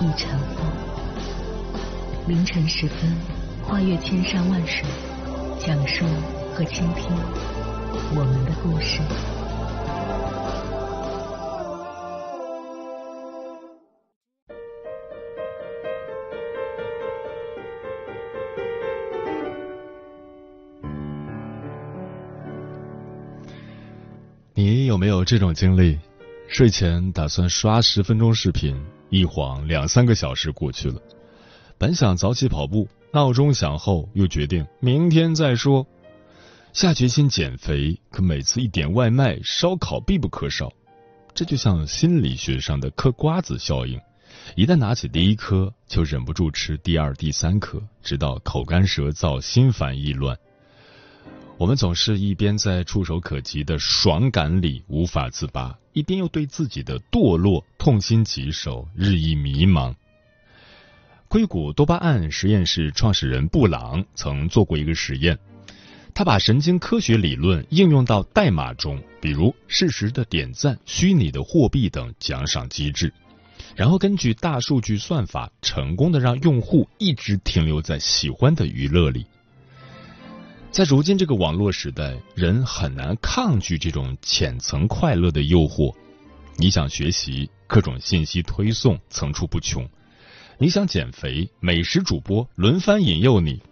亦成风。凌晨时分，跨越千山万水，讲述和倾听我们的故事。你有没有这种经历？睡前打算刷十分钟视频，一晃两三个小时过去了。本想早起跑步，闹钟响后又决定明天再说。下决心减肥，可每次一点外卖、烧烤必不可少。这就像心理学上的嗑瓜子效应，一旦拿起第一颗，就忍不住吃第二、第三颗，直到口干舌燥、心烦意乱。我们总是一边在触手可及的爽感里无法自拔，一边又对自己的堕落痛心疾首，日益迷茫。硅谷多巴胺实验室创始人布朗曾做过一个实验，他把神经科学理论应用到代码中，比如适时的点赞、虚拟的货币等奖赏机制，然后根据大数据算法，成功的让用户一直停留在喜欢的娱乐里。在如今这个网络时代，人很难抗拒这种浅层快乐的诱惑。你想学习，各种信息推送层出不穷；你想减肥，美食主播轮番引诱你。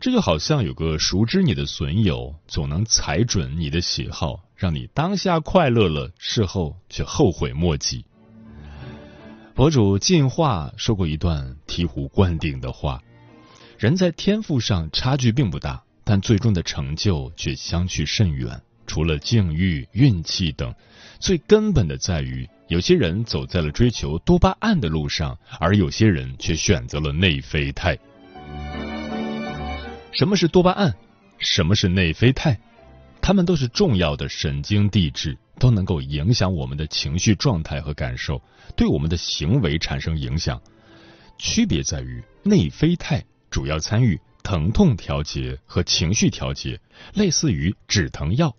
这就好像有个熟知你的损友，总能踩准你的喜好，让你当下快乐了，事后却后悔莫及。博主进化说过一段醍醐灌顶的话：人在天赋上差距并不大。但最终的成就却相去甚远。除了境遇、运气等，最根本的在于，有些人走在了追求多巴胺的路上，而有些人却选择了内啡肽。什么是多巴胺？什么是内啡肽？它们都是重要的神经递质，都能够影响我们的情绪状态和感受，对我们的行为产生影响。区别在于，内啡肽主要参与。疼痛调节和情绪调节类似于止疼药，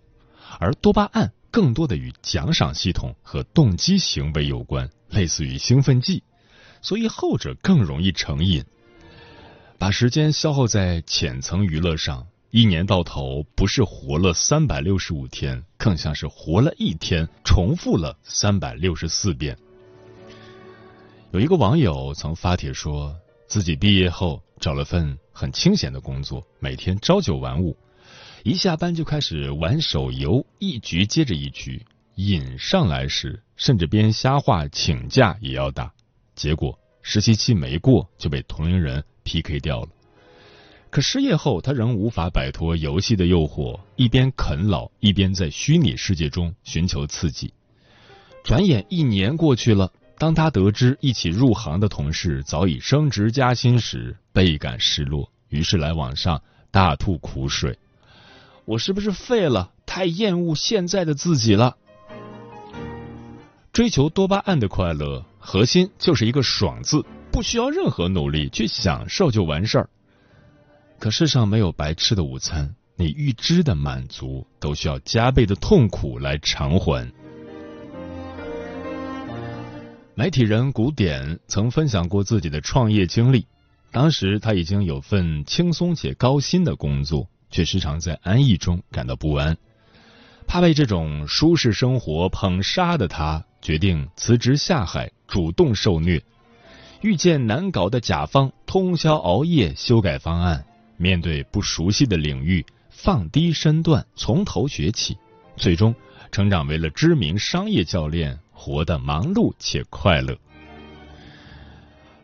而多巴胺更多的与奖赏系统和动机行为有关，类似于兴奋剂，所以后者更容易成瘾。把时间消耗在浅层娱乐上，一年到头不是活了三百六十五天，更像是活了一天，重复了三百六十四遍。有一个网友曾发帖说自己毕业后找了份。很清闲的工作，每天朝九晚五，一下班就开始玩手游，一局接着一局。瘾上来时，甚至编瞎话请假也要打。结果实习期没过就被同龄人 PK 掉了。可失业后，他仍无法摆脱游戏的诱惑，一边啃老，一边在虚拟世界中寻求刺激。转眼一年过去了。当他得知一起入行的同事早已升职加薪时，倍感失落，于是来网上大吐苦水：“我是不是废了？太厌恶现在的自己了。”追求多巴胺的快乐，核心就是一个“爽”字，不需要任何努力去享受就完事儿。可世上没有白吃的午餐，你预知的满足，都需要加倍的痛苦来偿还。媒体人古典曾分享过自己的创业经历。当时他已经有份轻松且高薪的工作，却时常在安逸中感到不安，怕被这种舒适生活捧杀的他，决定辞职下海，主动受虐。遇见难搞的甲方，通宵熬夜修改方案；面对不熟悉的领域，放低身段，从头学起，最终成长为了知名商业教练。活得忙碌且快乐，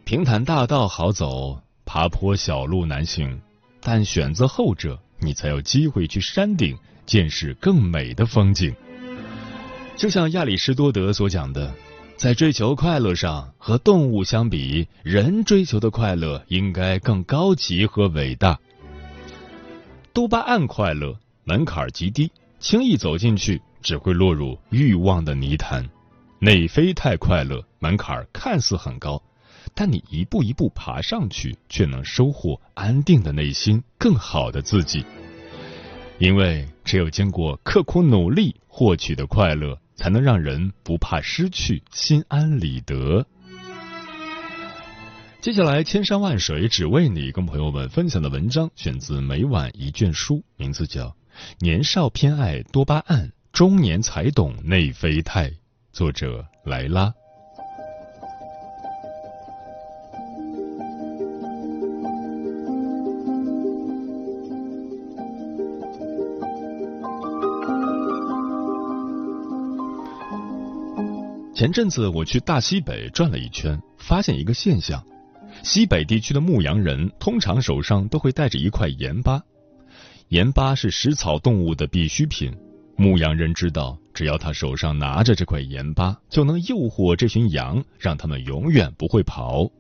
平坦大道好走，爬坡小路难行，但选择后者，你才有机会去山顶见识更美的风景。就像亚里士多德所讲的，在追求快乐上，和动物相比，人追求的快乐应该更高级和伟大。多巴胺快乐门槛极低，轻易走进去只会落入欲望的泥潭；内啡肽快乐门槛看似很高，但你一步一步爬上去，却能收获安定的内心，更好的自己。因为只有经过刻苦努力获取的快乐，才能让人不怕失去，心安理得。接下来，千山万水只为你，跟朋友们分享的文章选自《每晚一卷书》，名字叫《年少偏爱多巴胺，中年才懂内啡肽》，作者莱拉。前阵子我去大西北转了一圈，发现一个现象。西北地区的牧羊人通常手上都会带着一块盐巴，盐巴是食草动物的必需品。牧羊人知道，只要他手上拿着这块盐巴，就能诱惑这群羊，让他们永远不会跑。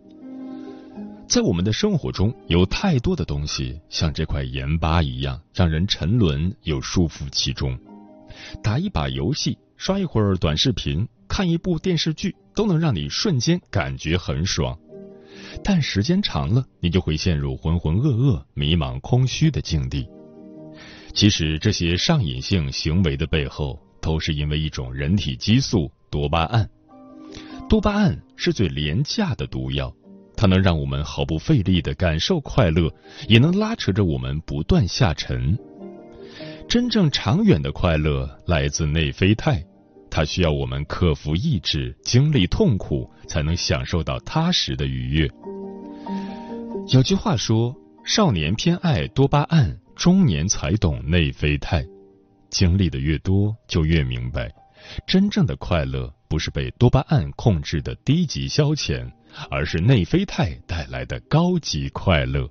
在我们的生活中，有太多的东西像这块盐巴一样，让人沉沦又束缚其中。打一把游戏，刷一会儿短视频，看一部电视剧，都能让你瞬间感觉很爽。但时间长了，你就会陷入浑浑噩噩、迷茫、空虚的境地。其实，这些上瘾性行为的背后，都是因为一种人体激素——多巴胺。多巴胺是最廉价的毒药，它能让我们毫不费力的感受快乐，也能拉扯着我们不断下沉。真正长远的快乐来自内啡肽。它需要我们克服意志，经历痛苦，才能享受到踏实的愉悦。有句话说：“少年偏爱多巴胺，中年才懂内啡肽。”经历的越多，就越明白，真正的快乐不是被多巴胺控制的低级消遣，而是内啡肽带来的高级快乐。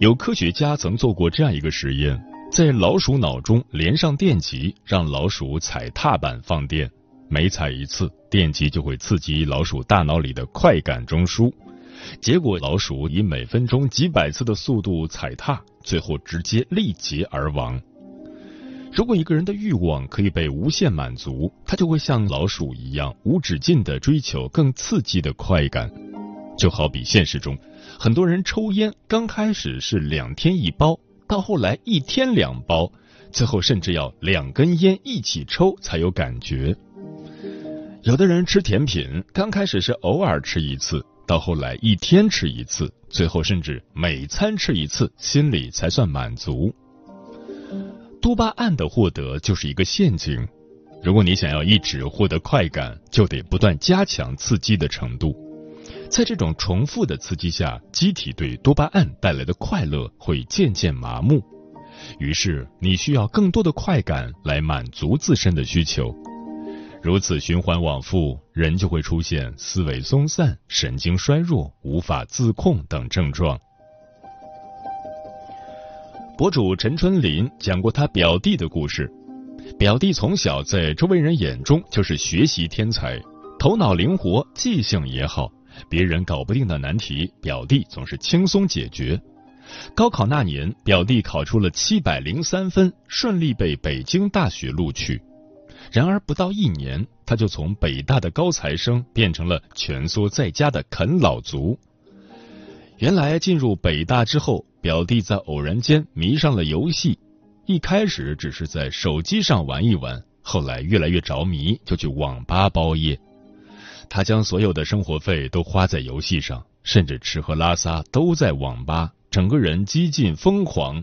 有科学家曾做过这样一个实验，在老鼠脑中连上电极，让老鼠踩踏板放电，每踩一次，电极就会刺激老鼠大脑里的快感中枢。结果，老鼠以每分钟几百次的速度踩踏，最后直接力竭而亡。如果一个人的欲望可以被无限满足，他就会像老鼠一样无止境的追求更刺激的快感，就好比现实中。很多人抽烟，刚开始是两天一包，到后来一天两包，最后甚至要两根烟一起抽才有感觉。有的人吃甜品，刚开始是偶尔吃一次，到后来一天吃一次，最后甚至每餐吃一次，心里才算满足。多巴胺的获得就是一个陷阱，如果你想要一直获得快感，就得不断加强刺激的程度。在这种重复的刺激下，机体对多巴胺带来的快乐会渐渐麻木，于是你需要更多的快感来满足自身的需求。如此循环往复，人就会出现思维松散、神经衰弱、无法自控等症状。博主陈春林讲过他表弟的故事，表弟从小在周围人眼中就是学习天才，头脑灵活，记性也好。别人搞不定的难题，表弟总是轻松解决。高考那年，表弟考出了七百零三分，顺利被北京大学录取。然而不到一年，他就从北大的高材生变成了蜷缩在家的啃老族。原来进入北大之后，表弟在偶然间迷上了游戏，一开始只是在手机上玩一玩，后来越来越着迷，就去网吧包夜。他将所有的生活费都花在游戏上，甚至吃喝拉撒都在网吧，整个人激进疯狂。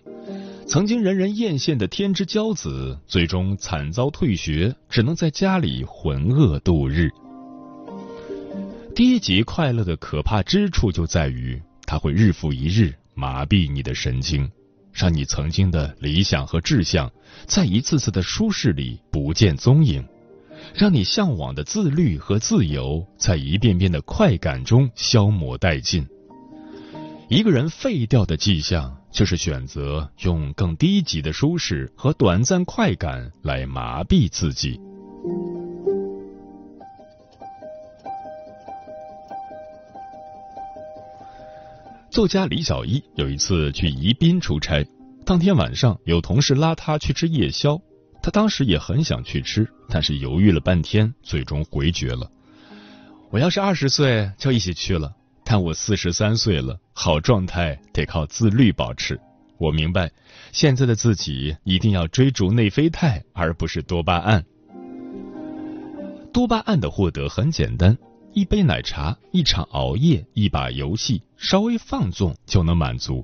曾经人人艳羡的天之骄子，最终惨遭退学，只能在家里浑噩度日。低级快乐的可怕之处就在于，它会日复一日麻痹你的神经，让你曾经的理想和志向，在一次次的舒适里不见踪影。让你向往的自律和自由，在一遍遍的快感中消磨殆尽。一个人废掉的迹象，就是选择用更低级的舒适和短暂快感来麻痹自己。作家李小一有一次去宜宾出差，当天晚上有同事拉他去吃夜宵，他当时也很想去吃，但是犹豫了半天，最终回绝了。我要是二十岁就一起去了，看我四十三岁了，好状态得靠自律保持。我明白，现在的自己一定要追逐内啡肽，而不是多巴胺。多巴胺的获得很简单。一杯奶茶，一场熬夜，一把游戏，稍微放纵就能满足。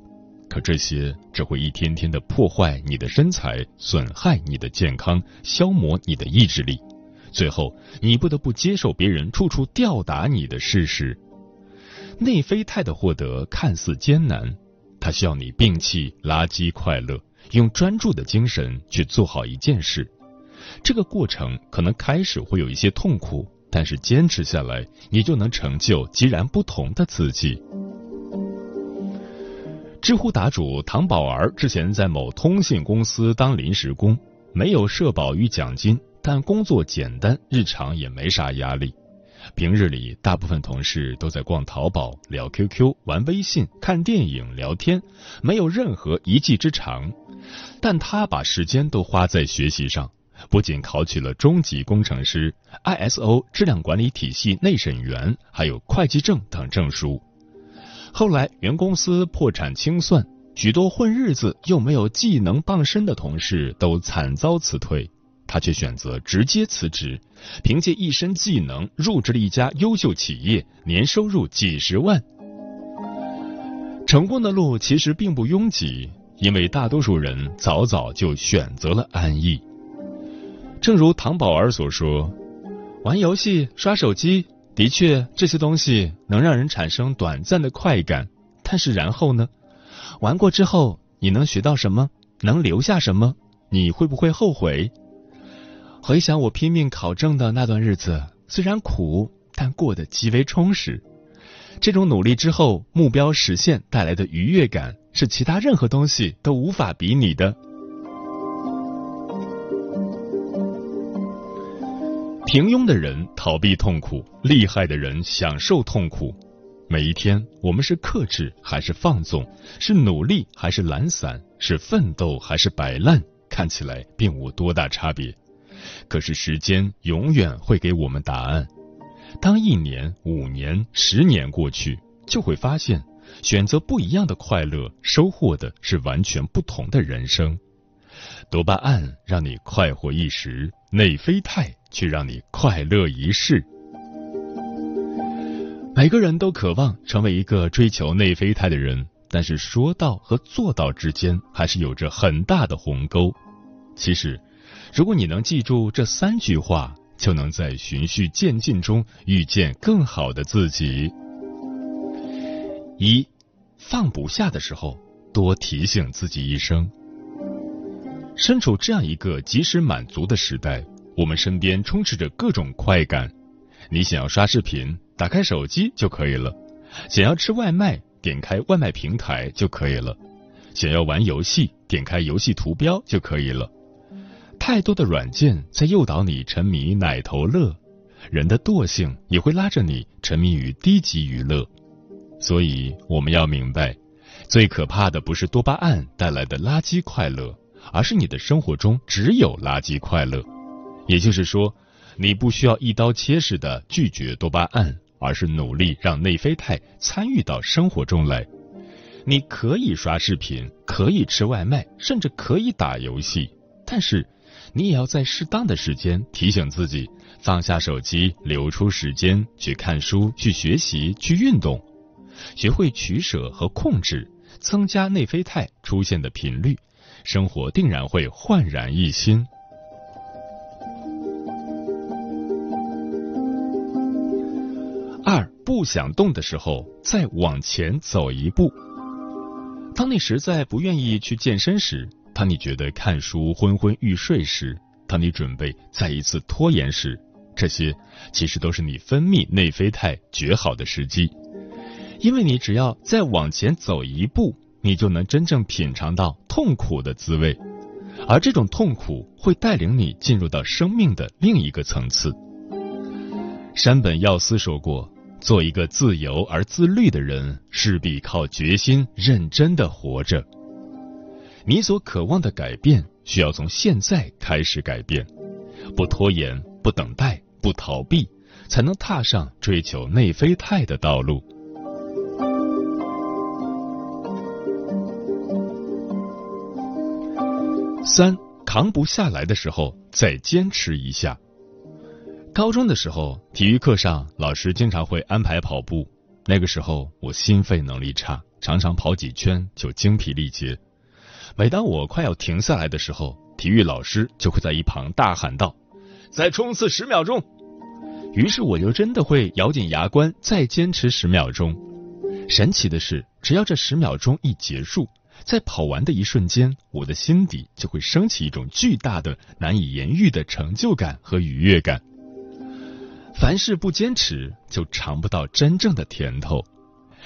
可这些只会一天天的破坏你的身材，损害你的健康，消磨你的意志力。最后，你不得不接受别人处处吊打你的事实。内啡肽的获得看似艰难，它需要你摒弃垃圾快乐，用专注的精神去做好一件事。这个过程可能开始会有一些痛苦。但是坚持下来，你就能成就截然不同的自己。知乎答主唐宝儿之前在某通信公司当临时工，没有社保与奖金，但工作简单，日常也没啥压力。平日里，大部分同事都在逛淘宝、聊 QQ、玩微信、看电影、聊天，没有任何一技之长，但他把时间都花在学习上。不仅考取了中级工程师、ISO 质量管理体系内审员，还有会计证等证书。后来原公司破产清算，许多混日子又没有技能傍身的同事都惨遭辞退，他却选择直接辞职，凭借一身技能入职了一家优秀企业，年收入几十万。成功的路其实并不拥挤，因为大多数人早早就选择了安逸。正如唐宝儿所说，玩游戏、刷手机，的确这些东西能让人产生短暂的快感。但是然后呢？玩过之后，你能学到什么？能留下什么？你会不会后悔？回想我拼命考证的那段日子，虽然苦，但过得极为充实。这种努力之后目标实现带来的愉悦感，是其他任何东西都无法比拟的。平庸的人逃避痛苦，厉害的人享受痛苦。每一天，我们是克制还是放纵，是努力还是懒散，是奋斗还是摆烂，看起来并无多大差别。可是时间永远会给我们答案。当一年、五年、十年过去，就会发现，选择不一样的快乐，收获的是完全不同的人生。多巴胺让你快活一时，内啡肽却让你快乐一世。每个人都渴望成为一个追求内啡肽的人，但是说到和做到之间还是有着很大的鸿沟。其实，如果你能记住这三句话，就能在循序渐进中遇见更好的自己。一，放不下的时候，多提醒自己一声。身处这样一个及时满足的时代，我们身边充斥着各种快感。你想要刷视频，打开手机就可以了；想要吃外卖，点开外卖平台就可以了；想要玩游戏，点开游戏图标就可以了。太多的软件在诱导你沉迷奶头乐，人的惰性也会拉着你沉迷于低级娱乐。所以我们要明白，最可怕的不是多巴胺带来的垃圾快乐。而是你的生活中只有垃圾快乐，也就是说，你不需要一刀切式的拒绝多巴胺，而是努力让内啡肽参与到生活中来。你可以刷视频，可以吃外卖，甚至可以打游戏，但是你也要在适当的时间提醒自己放下手机，留出时间去看书、去学习、去运动，学会取舍和控制，增加内啡肽出现的频率。生活定然会焕然一新。二不想动的时候，再往前走一步。当你实在不愿意去健身时，当你觉得看书昏昏欲睡时，当你准备再一次拖延时，这些其实都是你分泌内啡肽绝好的时机。因为你只要再往前走一步。你就能真正品尝到痛苦的滋味，而这种痛苦会带领你进入到生命的另一个层次。山本耀司说过：“做一个自由而自律的人，势必靠决心认真的活着。你所渴望的改变，需要从现在开始改变，不拖延，不等待，不逃避，才能踏上追求内啡肽的道路。”三扛不下来的时候，再坚持一下。高中的时候，体育课上老师经常会安排跑步。那个时候我心肺能力差，常常跑几圈就精疲力竭。每当我快要停下来的时候，体育老师就会在一旁大喊道：“再冲刺十秒钟！”于是我就真的会咬紧牙关再坚持十秒钟。神奇的是，只要这十秒钟一结束。在跑完的一瞬间，我的心底就会升起一种巨大的、难以言喻的成就感和愉悦感。凡事不坚持，就尝不到真正的甜头。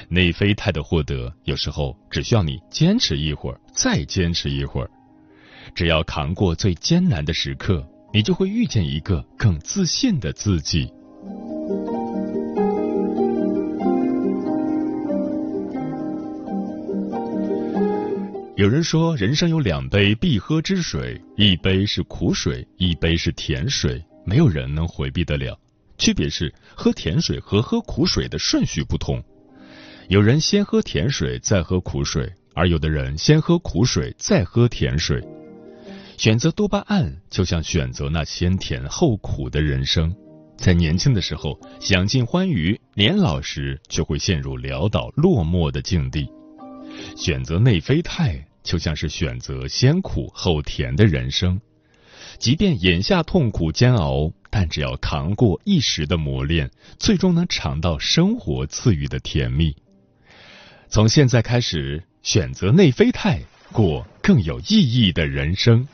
内啡肽的获得，有时候只需要你坚持一会儿，再坚持一会儿。只要扛过最艰难的时刻，你就会遇见一个更自信的自己。有人说，人生有两杯必喝之水，一杯是苦水，一杯是甜水，没有人能回避得了。区别是，喝甜水和喝苦水的顺序不同。有人先喝甜水，再喝苦水，而有的人先喝苦水，再喝甜水。选择多巴胺，就像选择那先甜后苦的人生。在年轻的时候享尽欢愉，年老时却会陷入潦倒落寞的境地。选择内啡肽。就像是选择先苦后甜的人生，即便眼下痛苦煎熬，但只要扛过一时的磨练，最终能尝到生活赐予的甜蜜。从现在开始，选择内啡肽，过更有意义的人生。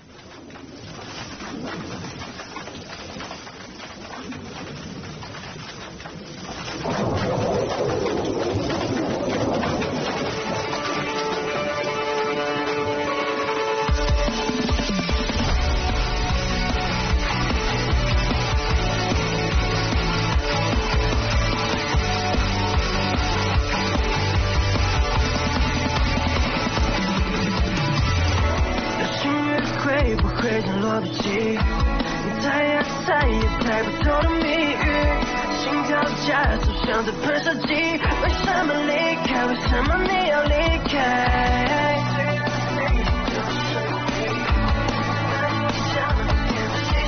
就像在喷射机，为什么离开？为什么你要离开？你是，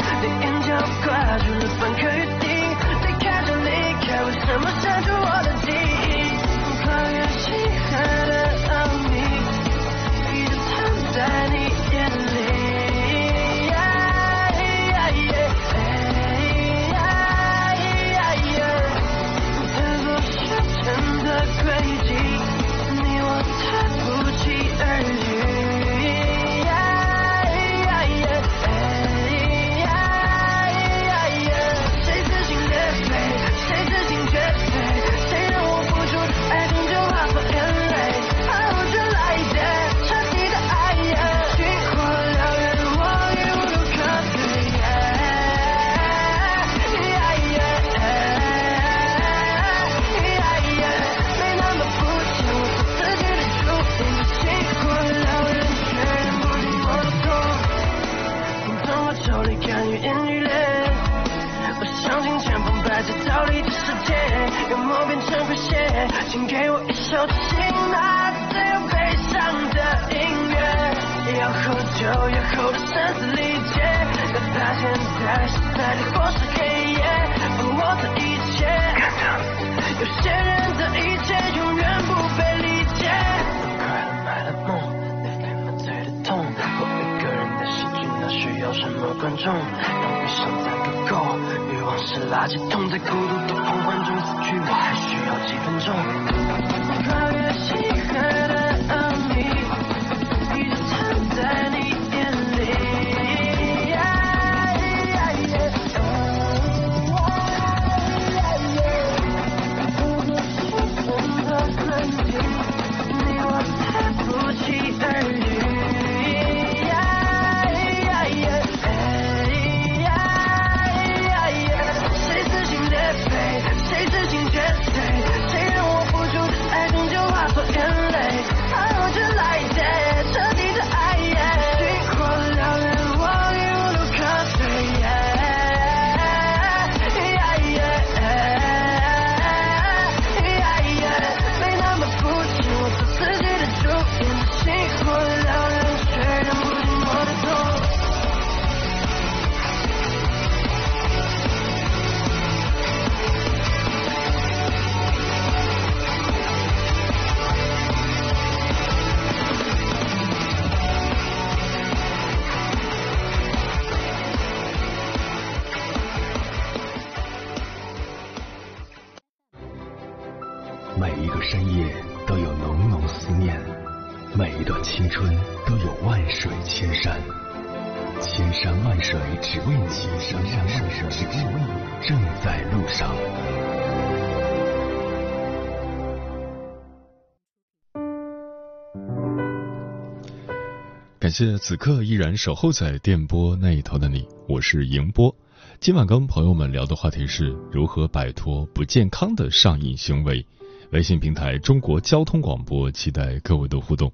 我眼，眼角挂住了半颗雨滴。你离开，为什么我？让悲伤攒个够，欲望是垃圾桶，在孤独的狂欢中死去，我还需要几分钟。谢此刻依然守候在电波那一头的你，我是迎波。今晚跟朋友们聊的话题是如何摆脱不健康的上瘾行为。微信平台中国交通广播，期待各位的互动。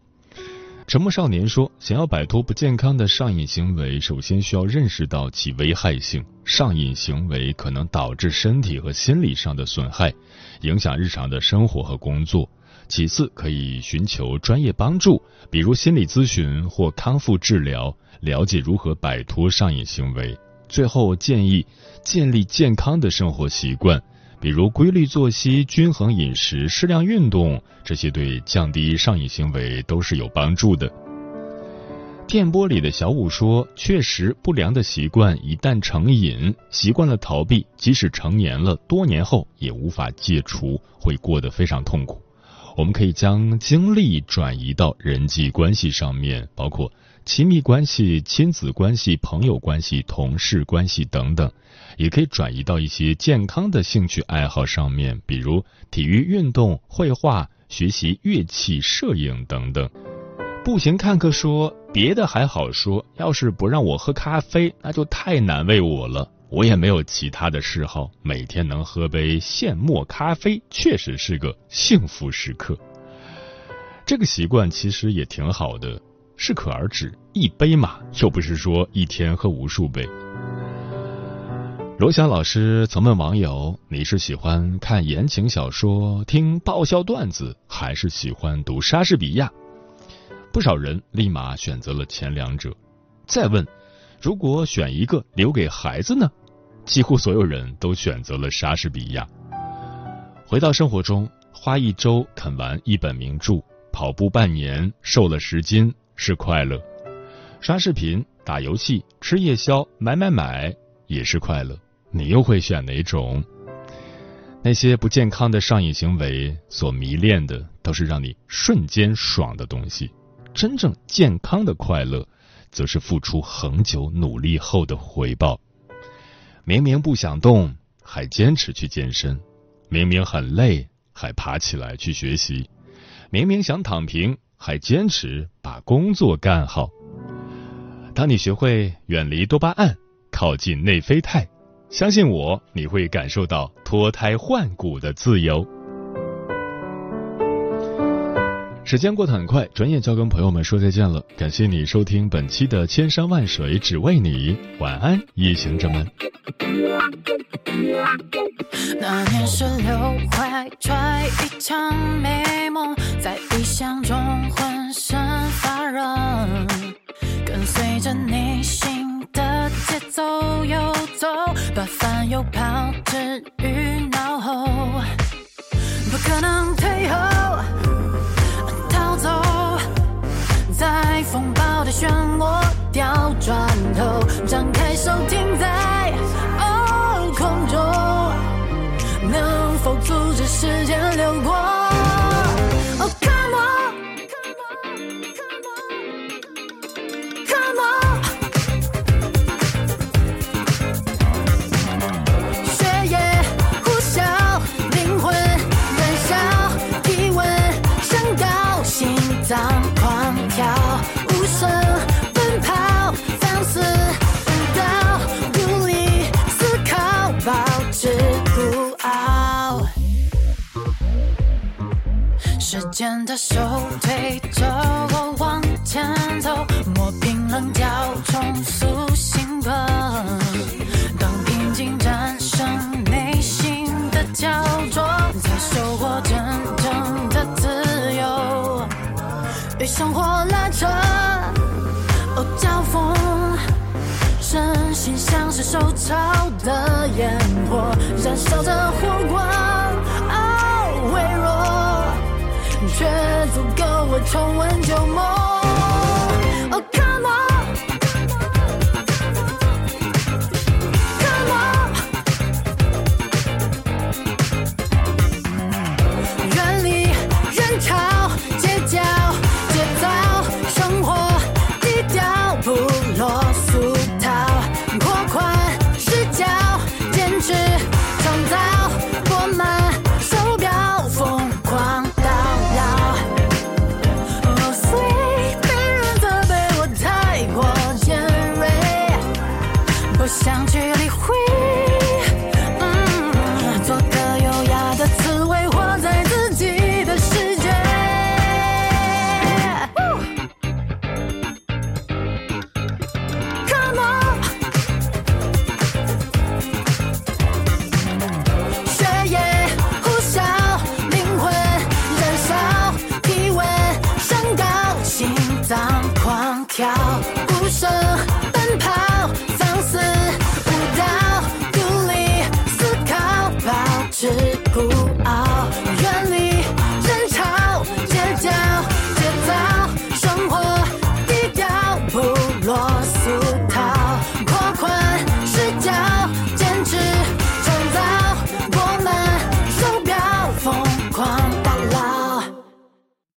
沉默少年说，想要摆脱不健康的上瘾行为，首先需要认识到其危害性。上瘾行为可能导致身体和心理上的损害，影响日常的生活和工作。其次，可以寻求专业帮助，比如心理咨询或康复治疗，了解如何摆脱上瘾行为。最后，建议建立健康的生活习惯。比如规律作息、均衡饮食、适量运动，这些对降低上瘾行为都是有帮助的。电波里的小五说：“确实，不良的习惯一旦成瘾，习惯了逃避，即使成年了，多年后也无法戒除，会过得非常痛苦。我们可以将精力转移到人际关系上面，包括亲密关系、亲子关系、朋友关系、同事关系等等。”也可以转移到一些健康的兴趣爱好上面，比如体育运动、绘画、学习乐器、摄影等等。步行看客说：“别的还好说，要是不让我喝咖啡，那就太难为我了。我也没有其他的嗜好，每天能喝杯现磨咖啡，确实是个幸福时刻。这个习惯其实也挺好的，适可而止，一杯嘛，又不是说一天喝无数杯。”罗翔老师曾问网友：“你是喜欢看言情小说、听爆笑段子，还是喜欢读莎士比亚？”不少人立马选择了前两者。再问：“如果选一个留给孩子呢？”几乎所有人都选择了莎士比亚。回到生活中，花一周啃完一本名著，跑步半年瘦了十斤是快乐；刷视频、打游戏、吃夜宵、买买买也是快乐。你又会选哪种？那些不健康的上瘾行为所迷恋的，都是让你瞬间爽的东西。真正健康的快乐，则是付出恒久努力后的回报。明明不想动，还坚持去健身；明明很累，还爬起来去学习；明明想躺平，还坚持把工作干好。当你学会远离多巴胺，靠近内啡肽。相信我，你会感受到脱胎换骨的自由。时间过得很快，转眼就要跟朋友们说再见了。感谢你收听本期的《千山万水只为你》，晚安，夜行者们。那年十六怀揣一场美梦，在异乡中浑身发热，跟随着内心。的节奏游走，把烦忧抛之于脑后，不可能退后，让我掉转头，张开手停在哦空中，能否阻止时间流过？牵的手推着我往前走，磨平棱角，重塑性格。当平静战胜内心的焦灼，才收获真正的自由。被生活拉扯，哦，交锋，身心像是受潮的烟火，燃烧着火光。却足够我重温旧梦。